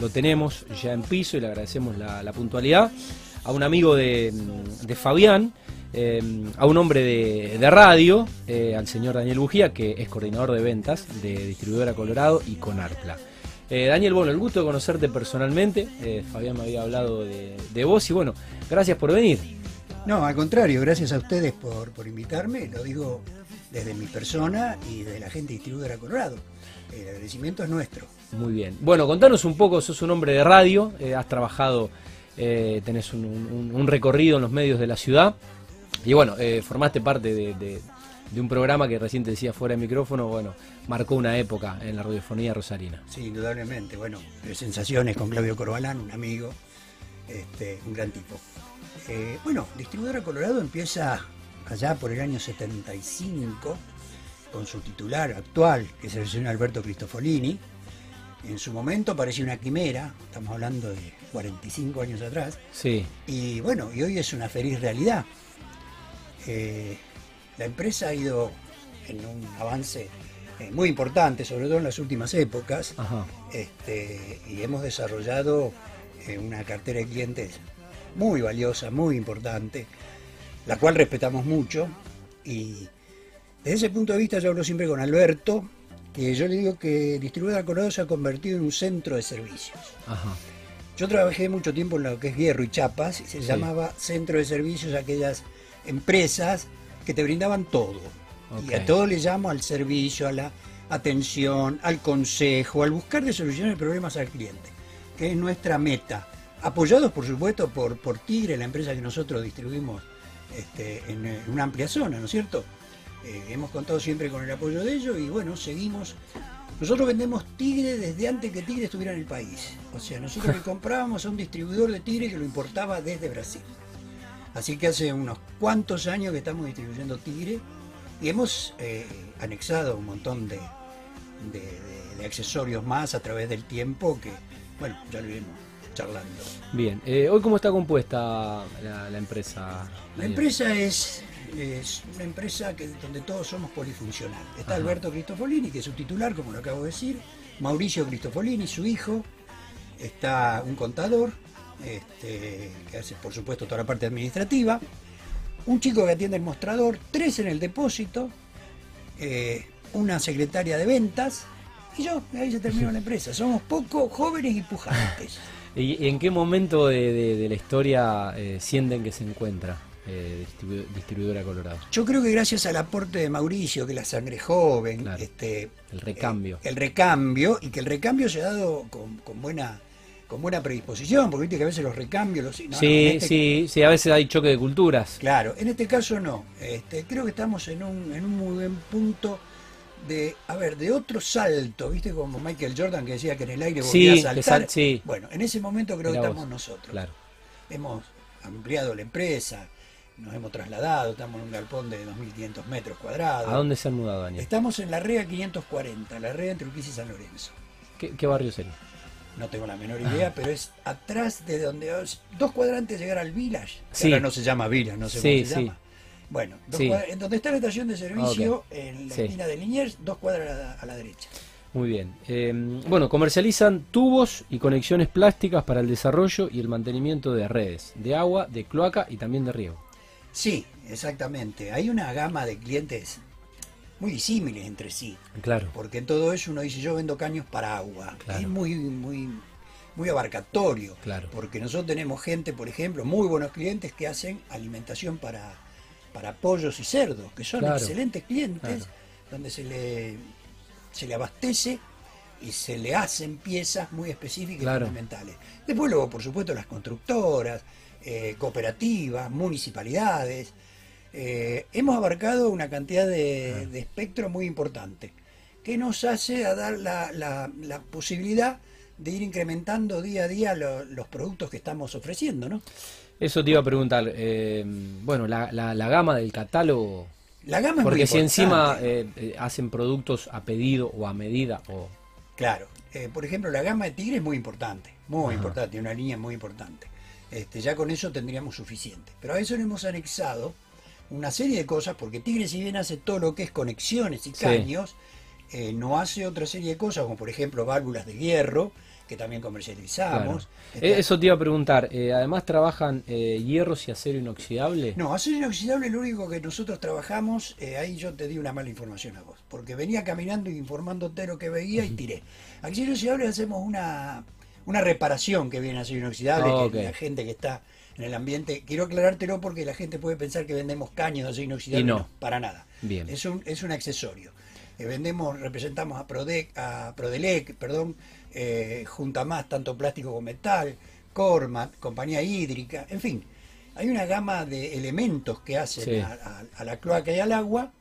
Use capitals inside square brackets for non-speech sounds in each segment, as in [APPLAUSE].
lo tenemos ya en piso y le agradecemos la, puntualidad. A un amigo de, Fabián, eh, a un hombre de, radio, eh, al señor Daniel Bujía, que es coordinador de ventas de Distribuidora Colorado y con Arpla. Eh, Daniel, bueno, el gusto de conocerte personalmente. Fabián me había hablado de, vos y bueno, gracias por venir. No, al contrario, gracias a ustedes por, por invitarme. Lo digo desde mi persona y de la gente de Distribuidora Colorado. El agradecimiento es nuestro. Muy bien. Bueno, contanos un poco, sos un hombre de radio, eh, has trabajado, eh, tenés un, recorrido en los medios de la ciudad y bueno, eh, formaste parte de, un programa que recién te decía fuera de micrófono, bueno, marcó una época en la radiofonía rosarina. Sí, indudablemente. Bueno, sensaciones con Claudio Corbalán, un amigo, este, un gran tipo. bueno, Distribuidora Colorado empieza allá por el año 75 con su titular actual, que es el señor Alberto Cristofolini. En su momento parecía una quimera, estamos hablando de 45 años atrás. Sí. Y bueno, y hoy es una feliz realidad. Eh, la empresa ha ido en un avance eh, muy importante, sobre todo en las últimas épocas, este, y hemos desarrollado eh, una cartera de clientes muy valiosa, muy importante, la cual respetamos mucho y desde ese punto de vista yo hablo siempre con Alberto, que yo le digo que Distribuidora Colorado se ha convertido en un centro de servicios. Yo trabajé mucho tiempo en lo que es Hierro y Chapas y se llamaba centro de servicios aquellas empresas que te brindaban todo. Y a todo le llamo al servicio, a la atención, al consejo, al buscar de soluciones de problemas al cliente, que es nuestra meta. Apoyados, por supuesto, por, por Tigre, la empresa que nosotros distribuimos este, en una amplia zona, ¿no es cierto? Eh, hemos contado siempre con el apoyo de ellos y bueno, seguimos. Nosotros vendemos Tigre desde antes que Tigre estuviera en el país. O sea, nosotros le [LAUGHS] comprábamos a un distribuidor de Tigre que lo importaba desde Brasil. Así que hace unos cuantos años que estamos distribuyendo Tigre y hemos eh, anexado un montón de, accesorios más a través del tiempo que, bueno, ya lo iremos charlando. Bien, eh, ¿hoy cómo está compuesta la, la empresa? La empresa es es una empresa que, donde todos somos polifuncionales. Está Alberto Cristofolini, que es su titular, como lo acabo de decir, Mauricio Cristofolini, su hijo, está un contador, este, que hace por supuesto toda la parte administrativa, un chico que atiende el mostrador, tres en el depósito, eh, una secretaria de ventas, y yo, ahí se terminó la empresa. Somos poco jóvenes y pujantes. [LAUGHS] ¿Y en qué momento de, la historia eh, sienten que se encuentra? Eh, distribuidora Colorado? Yo creo que gracias al aporte de Mauricio, que la sangre joven, este, el recambio. Eh, el recambio, y que el recambio se ha dado con, buena con buena predisposición, porque viste que a veces los recambios... Los, sí, este sí, sí, a veces hay choque de culturas. Claro, en este caso no. Este, creo que estamos en un, en un muy buen punto de, a ver, de otro salto, ¿viste? Como Michael Jordan que decía que en el aire volvía a saltar. Bueno, en ese momento creo que estamos nosotros. Claro. Hemos ampliado la empresa, nos hemos trasladado, estamos en un galpón de 2.500 metros cuadrados. ¿A dónde se han mudado, Daniel? Estamos en la REA 540, la REA entre Urquiza y San Lorenzo. ¿Qué, barrio sería? No tengo la menor idea, pero es atrás de donde... Dos cuadrantes llegar al Village, que ahora no se llama Village, no sé cómo se llama. Bueno, en donde está la estación de servicio, en la esquina de Liniers, dos cuadras a la, derecha. Muy bien. Eh, bueno, comercializan tubos y conexiones plásticas para el desarrollo y el mantenimiento de redes, de agua, de cloaca y también de riego. Sí, exactamente. Hay una gama de clientes muy disímiles entre sí. Claro. Porque en todo eso uno dice, yo vendo caños para agua. Es muy, muy, muy abarcatorio. Claro. Porque nosotros tenemos gente, por ejemplo, muy buenos clientes que hacen alimentación para, para pollos y cerdos, que son excelentes clientes, donde se le, se le abastece y se le hacen piezas muy específicas y fundamentales. Después luego, por supuesto, las constructoras, eh, cooperativas, municipalidades. Eh, hemos abarcado una cantidad de, espectro muy importante que nos hace a dar la, posibilidad de ir incrementando día a día los productos que estamos ofreciendo, ¿no? Eso te iba a preguntar. Eh, bueno, la, gama del catálogo. La gama Porque si encima hacen productos a pedido o a medida o. Claro. por ejemplo, la gama de Tigre es muy importante, muy importante, una línea muy importante. Este, ya con eso tendríamos suficiente. Pero a eso le hemos anexado una serie de cosas, porque Tigre si bien hace todo lo que es conexiones y caños, eh, no hace otra serie de cosas, como por ejemplo válvulas de hierro, que también comercializamos. Eh, eso te iba a preguntar, eh, además trabajan eh, hierros y acero inoxidable. No, acero inoxidable lo único que nosotros trabajamos, ahí yo te di una mala información a vos, porque venía caminando y informándote lo que veía y tiré. Acero inoxidable hacemos una, una reparación que viene acero inoxidable, que la gente que está en el ambiente, quiero aclarártelo porque la gente puede pensar que vendemos caños de acero inoxidable, no. para nada. Bien. Es un, es un accesorio. vendemos, representamos a, Prodec, a Prodelec, perdón, eh, junta más tanto plástico como metal, Cormat, compañía hídrica, en fin, hay una gama de elementos que hacen a, la cloaca y al agua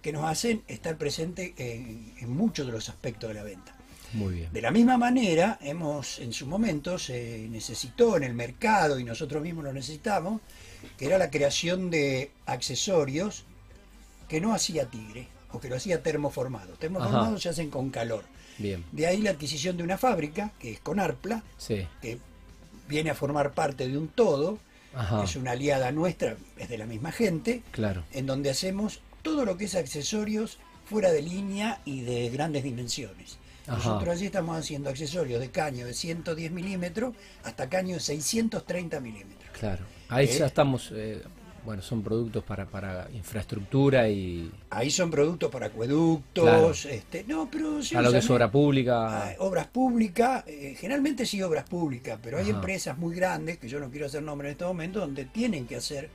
que nos hacen estar presentes en, muchos de los aspectos de la venta. Muy bien. De la misma manera, hemos en su momento se necesitó en el mercado y nosotros mismos lo necesitamos, que era la creación de accesorios que no hacía Tigre o que lo hacía termoformado. Termoformados se hacen con calor. De ahí la adquisición de una fábrica, que es Conarpla, que viene a formar parte de un todo, es una aliada nuestra, es de la misma gente, claro. en donde hacemos todo lo que es accesorios fuera de línea y de grandes dimensiones. Nosotros allí estamos haciendo accesorios de caño de 110 milímetros hasta caño de 630 milímetros. Claro, ahí ya estamos eh, bueno, son productos para, para infraestructura y... Ahí son productos para acueductos, este, no, pero... a lo que es obra pública. Ah, obras públicas, eh, generalmente sí obras públicas, pero hay empresas muy grandes, que yo no quiero hacer nombre en este momento, donde tienen que hacer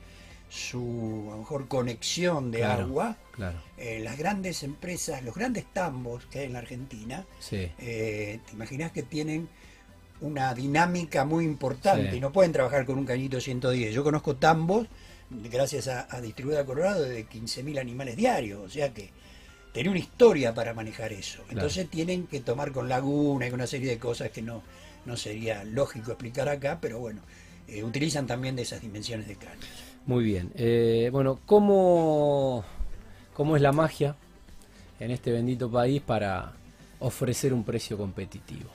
su, a lo mejor, conexión de agua. Claro. Eh, las grandes empresas, los grandes tambos que hay en la Argentina, sí. Eh, te imaginas que tienen una dinámica muy importante y no pueden trabajar con un cañito 110. Yo conozco tambos gracias a, a Distribuida Colorado, de 15.000 animales diarios, o sea que tiene una historia para manejar eso. Entonces tienen que tomar con laguna y con una serie de cosas que no, no sería lógico explicar acá, pero bueno, eh, utilizan también de esas dimensiones de caños. Muy bien. Eh, bueno, ¿cómo, ¿cómo es la magia en este bendito país para ofrecer un precio competitivo?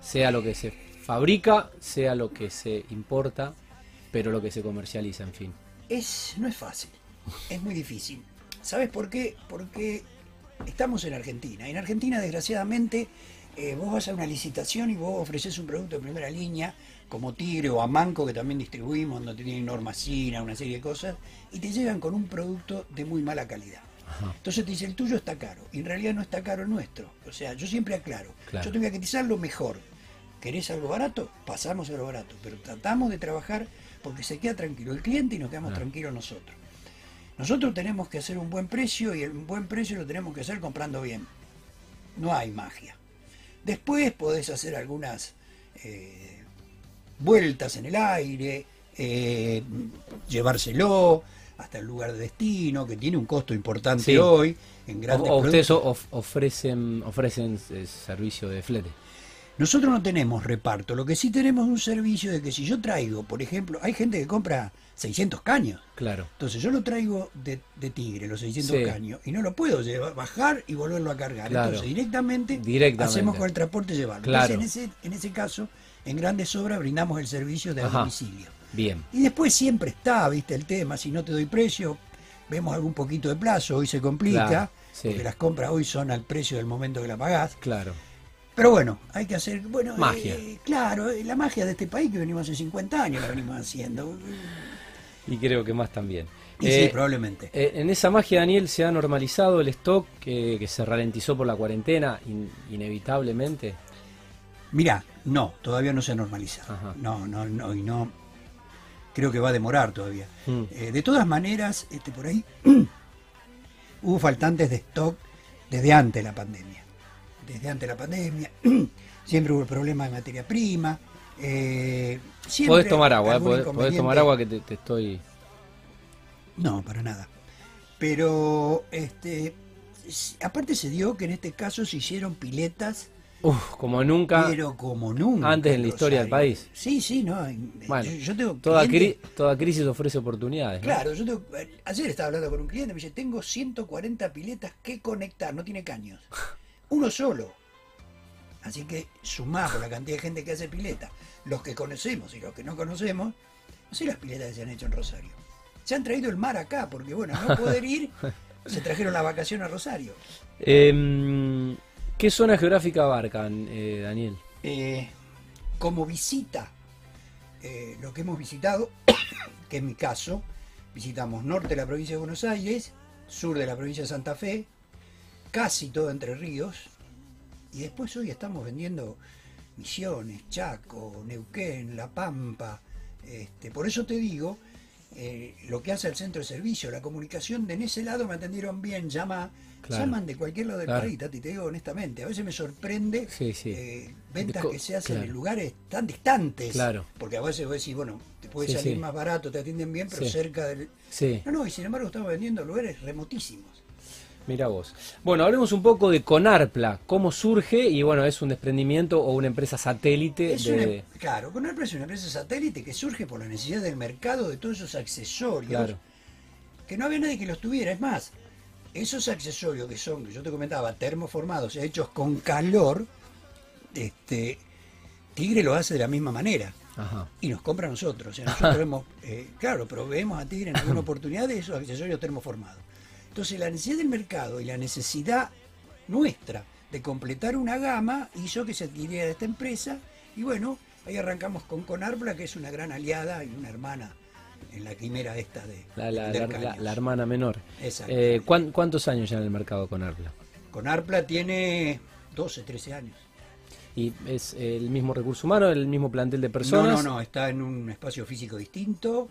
Sea lo que se fabrica, sea lo que se importa, pero lo que se comercializa, en fin. Es, no es fácil, es muy difícil. ¿Sabes por qué? Porque estamos en Argentina. En Argentina, desgraciadamente, eh, vos vas a una licitación y vos ofreces un producto de primera línea, como Tigre o Amanco, que también distribuimos, donde tienen normacina, una serie de cosas, y te llegan con un producto de muy mala calidad. Entonces te dice, el tuyo está caro. Y en realidad no está caro el nuestro. O sea, yo siempre aclaro. Yo te voy a cotizar lo mejor. ¿Querés algo barato? Pasamos a lo barato. Pero tratamos de trabajar porque se queda tranquilo el cliente y nos quedamos tranquilos nosotros. Nosotros tenemos que hacer un buen precio y el buen precio lo tenemos que hacer comprando bien. No hay magia. Después podés hacer algunas eh, vueltas en el aire, eh, llevárselo hasta el lugar de destino, que tiene un costo importante hoy. En grandes o, ustedes ofrecen, ofrecen eh, servicio de flete. Nosotros no tenemos reparto, lo que sí tenemos es un servicio de que si yo traigo, por ejemplo, hay gente que compra 600 caños. Claro. Entonces yo lo traigo de, Tigre, los 600 caños, y no lo puedo llevar, bajar y volverlo a cargar. Entonces directamente, hacemos con el transporte llevarlo. Claro. Entonces en ese, en ese caso, en grandes obras brindamos el servicio de domicilio. Bien. Y después siempre está, viste, el tema, si no te doy precio, vemos algún poquito de plazo, hoy se complica, porque las compras hoy son al precio del momento que la pagás. Claro. Pero bueno, hay que hacer, bueno, magia. Eh, claro, eh, la magia de este país que venimos hace 50 años la venimos haciendo. Y creo que más también. sí, eh, probablemente. en esa magia, Daniel, se ha normalizado el stock que, se ralentizó por la cuarentena, inevitablemente. Mira, no, todavía no se ha normalizado. No, no, no, y no. Creo que va a demorar todavía. Mm. de todas maneras, este, por ahí [CLEARS THROAT] hubo faltantes de stock desde antes de la pandemia desde antes de la pandemia, [CLEARS THROAT] siempre hubo problemas de materia prima. Eh, podés tomar agua, eh, podés, tomar agua que te, estoy... No, para nada. Pero, este, aparte se dio que en este caso se hicieron piletas Uf, como nunca. Pero como nunca. Antes en la historia del país. Sí, sí, no. Bueno, yo, tengo toda, toda crisis ofrece oportunidades. Claro, yo tengo, ayer estaba hablando con un cliente, me dice, tengo 140 piletas que conectar, no tiene caños. [LAUGHS] uno solo. Así que sumamos la cantidad de gente que hace pileta, los que conocemos y los que no conocemos, no sé las piletas que se han hecho en Rosario. Se han traído el mar acá, porque bueno, no poder [LAUGHS] ir, se trajeron la vacación a Rosario. Em, ¿Qué zona geográfica abarcan, eh, Daniel? eh, como visita, eh, lo que hemos visitado, [COUGHS] que en mi caso, visitamos norte de la provincia de Buenos Aires, sur de la provincia de Santa Fe, casi todo Entre Ríos, y después hoy estamos vendiendo Misiones, Chaco, Neuquén, La Pampa. Este, por eso te digo, eh, lo que hace el centro de servicio, la comunicación, de en ese lado me atendieron bien, llama, llaman de cualquier lado del país, Tati, te digo honestamente, a veces me sorprende eh, ventas que se hacen en lugares tan distantes, claro. porque a veces vos decís, bueno, te puede salir más barato, te atienden bien, pero cerca del... No, no, y sin embargo estamos vendiendo lugares remotísimos. Mira vos. Bueno, hablemos un poco de Conarpla, cómo surge y bueno, es un desprendimiento o una empresa satélite de... claro, Conarpla es una empresa satélite que surge por la necesidad del mercado de todos esos accesorios que no había nadie que los tuviera. Es más, esos accesorios que son, que yo te comentaba, termoformados, hechos con calor, este, Tigre lo hace de la misma manera. Y nos compra a nosotros. O sea, [LAUGHS] nosotros hemos, eh, claro, proveemos a Tigre en alguna [CLEARS THROAT] oportunidad de esos accesorios termoformados. Entonces la necesidad del mercado y la necesidad nuestra de completar una gama hizo que se adquiriera esta empresa y bueno, ahí arrancamos con Conarbla, que es una gran aliada y una hermana en la quimera esta de... La, la, hermana menor. Eh, ¿Cuántos años ya en el mercado Conarbla? Conarbla tiene 12, 13 años. ¿Y es el mismo recurso humano, el mismo plantel de personas? No, no, no, está en un espacio físico distinto.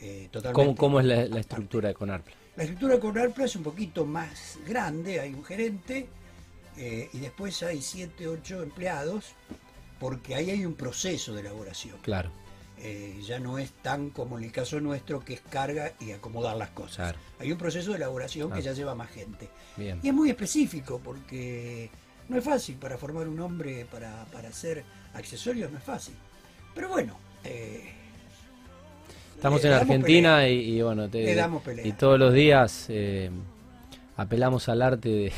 Eh, totalmente ¿Cómo, es la, estructura de Conarbla? La estructura de Conarpla es un poquito más grande, hay un gerente eh, y después hay 7, 8 empleados, porque ahí hay un proceso de elaboración. Claro. Eh, ya no es tan como en el caso nuestro que es carga y acomodar las cosas. Hay un proceso de elaboración que ya lleva más gente. Y es muy específico porque no es fácil para formar un hombre para, hacer accesorios, no es fácil. Pero bueno, eh, Estamos en Argentina y, bueno, y todos los días eh, apelamos al arte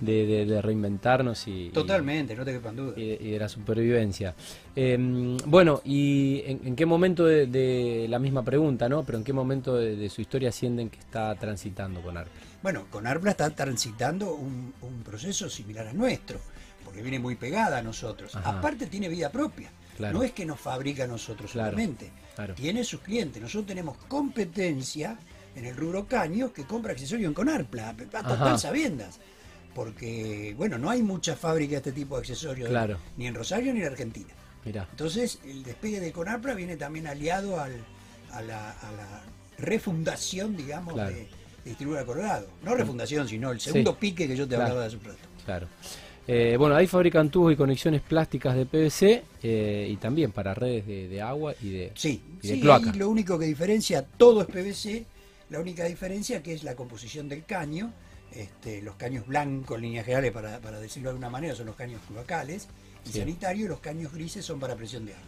de, [LAUGHS] reinventarnos y totalmente, no te quepan duda y, de la supervivencia. Em, bueno, y en, qué momento de, la misma pregunta, ¿no? Pero en qué momento de, su historia sienten que está transitando con Arpla. Bueno, con Arpla está transitando un, proceso similar al nuestro, porque viene muy pegada a nosotros. Aparte tiene vida propia. No es que nos fabrica a nosotros solamente tiene sus clientes. Nosotros tenemos competencia en el rubro caños que compra accesorios en Conarpla, total sabiendas. Porque, bueno, no hay muchas fábricas de este tipo de accesorios, ni en Rosario ni en Argentina. Entonces, el despegue de Conarpla viene también aliado al, a, la, refundación, digamos, de, de Colorado. No refundación, sino el segundo pique que yo te hablaba de hace un rato. Claro. Eh, bueno, ahí fabrican tubos y conexiones plásticas de PVC eh, y también para redes de, agua y de, sí, sí, lo único que diferencia, todo es PVC, la única diferencia que es la composición del caño. Este, los caños blancos, en líneas generales, para, decirlo de alguna manera, son los caños locales y sanitarios, y los caños grises son para presión de agua.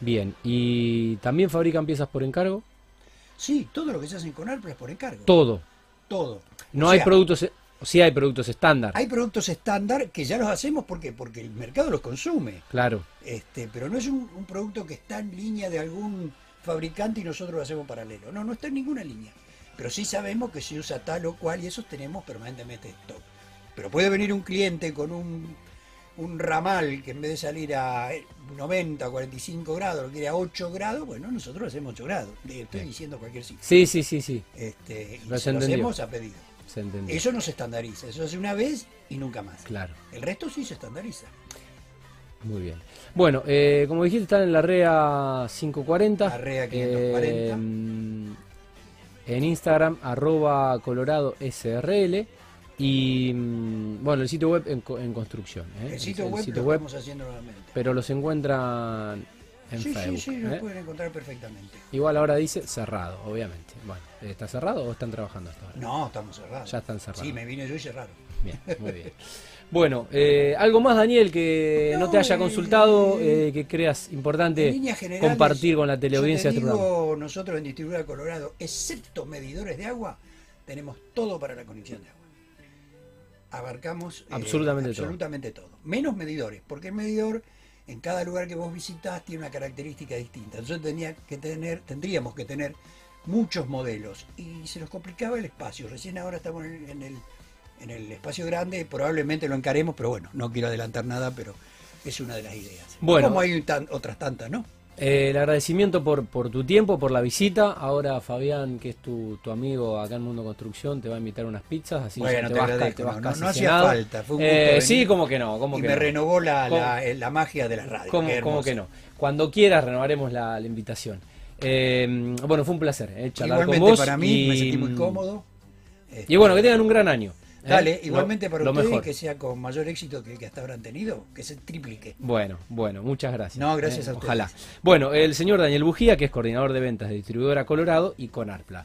Bien, ¿y también fabrican piezas por encargo? Sí, todo lo que se hace con ARPA es por encargo. Todo. Todo. No hay productos Sí hay productos estándar. Hay productos estándar que ya los hacemos porque porque el mercado los consume. Claro. Este, pero no es un, producto que está en línea de algún fabricante y nosotros lo hacemos paralelo. No, no está en ninguna línea. Pero sí sabemos que se usa tal o cual y esos tenemos permanentemente stock. Pero puede venir un cliente con un, un ramal que en vez de salir a 90 o 45 grados, lo quiere a 8 grados, bueno, nosotros hacemos 8 grados. Estoy diciendo cualquier cifra. Sí, sí, sí, sí. Este, y lo hacemos a pedido. Eso no se estandariza, eso hace una vez y nunca más. Claro. El resto sí se estandariza. Muy bien. Bueno, eh, como dijiste, están en la REA 540. La REA 540. Eh, en Instagram, arroba colorado SRL. Y mm, bueno, el sitio web en, construcción. ¿eh? El sitio web lo estamos haciendo nuevamente. Pero los encuentran sí, Sí, sí, lo ¿eh? pueden encontrar perfectamente. Igual ahora dice cerrado, obviamente. Bueno, ¿está cerrado o están trabajando hasta ahora? No, estamos cerrados. Ya están cerrados. Sí, me vine yo y cerraron. Bien, muy bien. Bueno, eh, algo más, Daniel, que no, te haya consultado, eh, que creas importante compartir con la teleaudiencia este programa. Nosotros en Distribuidora Colorado, excepto medidores de agua, tenemos todo para la conexión de agua. Abarcamos absolutamente, absolutamente todo. Menos medidores, porque el medidor en cada lugar que vos visitás tiene una característica distinta. Entonces tenía que tener, tendríamos que tener muchos modelos y se nos complicaba el espacio. Recién ahora estamos en el, en el espacio grande, probablemente lo encaremos, pero bueno, no quiero adelantar nada, pero es una de las ideas. Bueno. Como hay otras tantas, ¿no? Eh, el agradecimiento por, por tu tiempo, por la visita. Ahora Fabián, que es tu, tu amigo acá en Mundo Construcción, te va a invitar unas pizzas, así bueno, te, te, vas, agradezco, vas no, casi no hacía falta, fue un Eh, sí, como que no, como y que me no. renovó la, ¿Cómo? la, la magia de la radio. ¿Cómo, qué cómo hermoso. que no? Cuando quieras renovaremos la, la invitación. Eh, bueno, fue un placer eh, charlar Igualmente con vos. para mí, y, me sentí muy cómodo. Y bueno, que tengan un gran año. ¿Eh? Dale, igualmente para lo ustedes mejor. que sea con mayor éxito que el que hasta han tenido, que se triplique. Bueno, bueno, muchas gracias. No, gracias Eh, a ustedes. Ojalá. Bueno, el señor Daniel Bujía, que es coordinador de ventas de Distribuidora Colorado y con Arpla.